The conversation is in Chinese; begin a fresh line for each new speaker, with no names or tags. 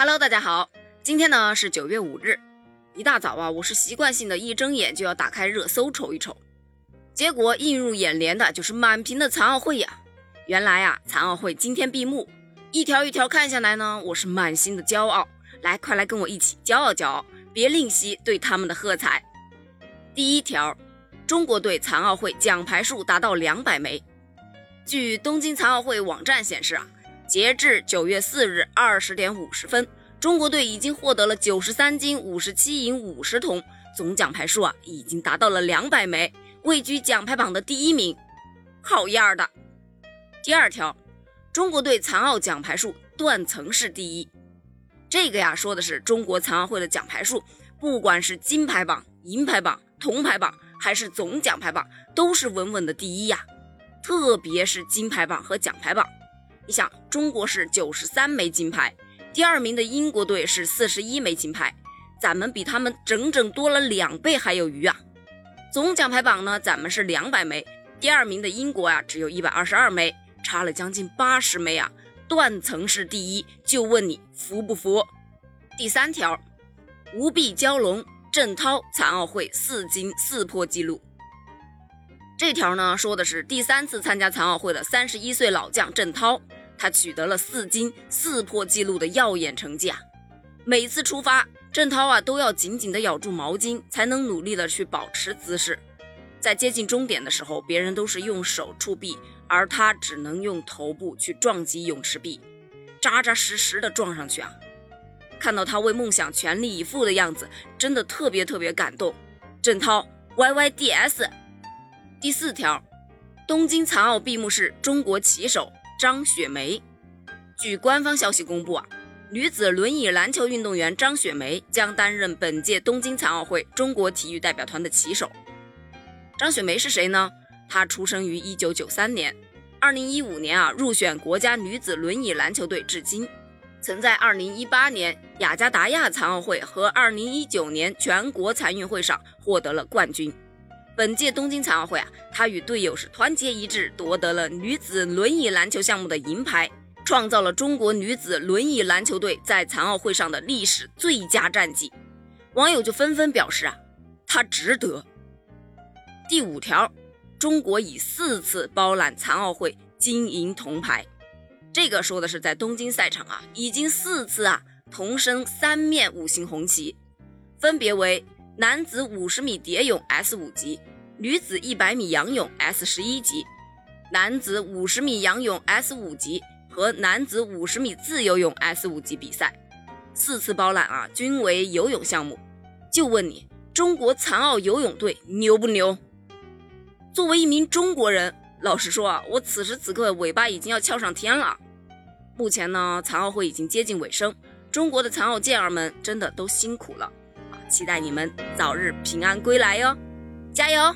Hello，大家好，今天呢是九月五日，一大早啊，我是习惯性的一睁眼就要打开热搜瞅一瞅，结果映入眼帘的就是满屏的残奥会呀。原来啊，残奥会今天闭幕，一条一条看下来呢，我是满心的骄傲。来，快来跟我一起骄傲骄傲，别吝惜对他们的喝彩。第一条，中国队残奥会奖牌数达到两百枚。据东京残奥会网站显示啊。截至九月四日二十点五十分，中国队已经获得了九十三金、五十七银、五十铜，总奖牌数啊已经达到了两百枚，位居奖牌榜的第一名，好样的！第二条，中国队残奥奖牌数断层式第一，这个呀说的是中国残奥会的奖牌数，不管是金牌榜、银牌榜、铜牌榜，还是总奖牌榜，都是稳稳的第一呀，特别是金牌榜和奖牌榜。你想，中国是九十三枚金牌，第二名的英国队是四十一枚金牌，咱们比他们整整多了两倍还有余啊！总奖牌榜呢，咱们是两百枚，第二名的英国啊只有一百二十二枚，差了将近八十枚啊！断层是第一，就问你服不服？第三条，无臂蛟龙郑涛残奥会四金四破纪录。这条呢说的是第三次参加残奥会的三十一岁老将郑涛。他取得了四金四破纪录的耀眼成绩啊！每次出发，郑涛啊都要紧紧地咬住毛巾，才能努力地去保持姿势。在接近终点的时候，别人都是用手触壁，而他只能用头部去撞击泳池壁，扎扎实实地撞上去啊！看到他为梦想全力以赴的样子，真的特别特别感动。郑涛 YYDS。第四条，东京残奥闭幕式，中国旗手。张雪梅，据官方消息公布啊，女子轮椅篮球运动员张雪梅将担任本届东京残奥会中国体育代表团的旗手。张雪梅是谁呢？她出生于一九九三年，二零一五年啊入选国家女子轮椅篮球队，至今曾在二零一八年雅加达亚残奥会和二零一九年全国残运会上获得了冠军。本届东京残奥会啊，他与队友是团结一致，夺得了女子轮椅篮球项目的银牌，创造了中国女子轮椅篮球队在残奥会上的历史最佳战绩。网友就纷纷表示啊，他值得。第五条，中国以四次包揽残奥会金银铜牌，这个说的是在东京赛场啊，已经四次啊同升三面五星红旗，分别为。男子五十米蝶泳 S 五级，女子一百米仰泳 S 十一级，男子五十米仰泳 S 五级和男子五十米自由泳 S 五级比赛，四次包揽啊，均为游泳项目。就问你，中国残奥游泳队牛不牛？作为一名中国人，老实说啊，我此时此刻尾巴已经要翘上天了。目前呢，残奥会已经接近尾声，中国的残奥健儿们真的都辛苦了。期待你们早日平安归来哟，加油！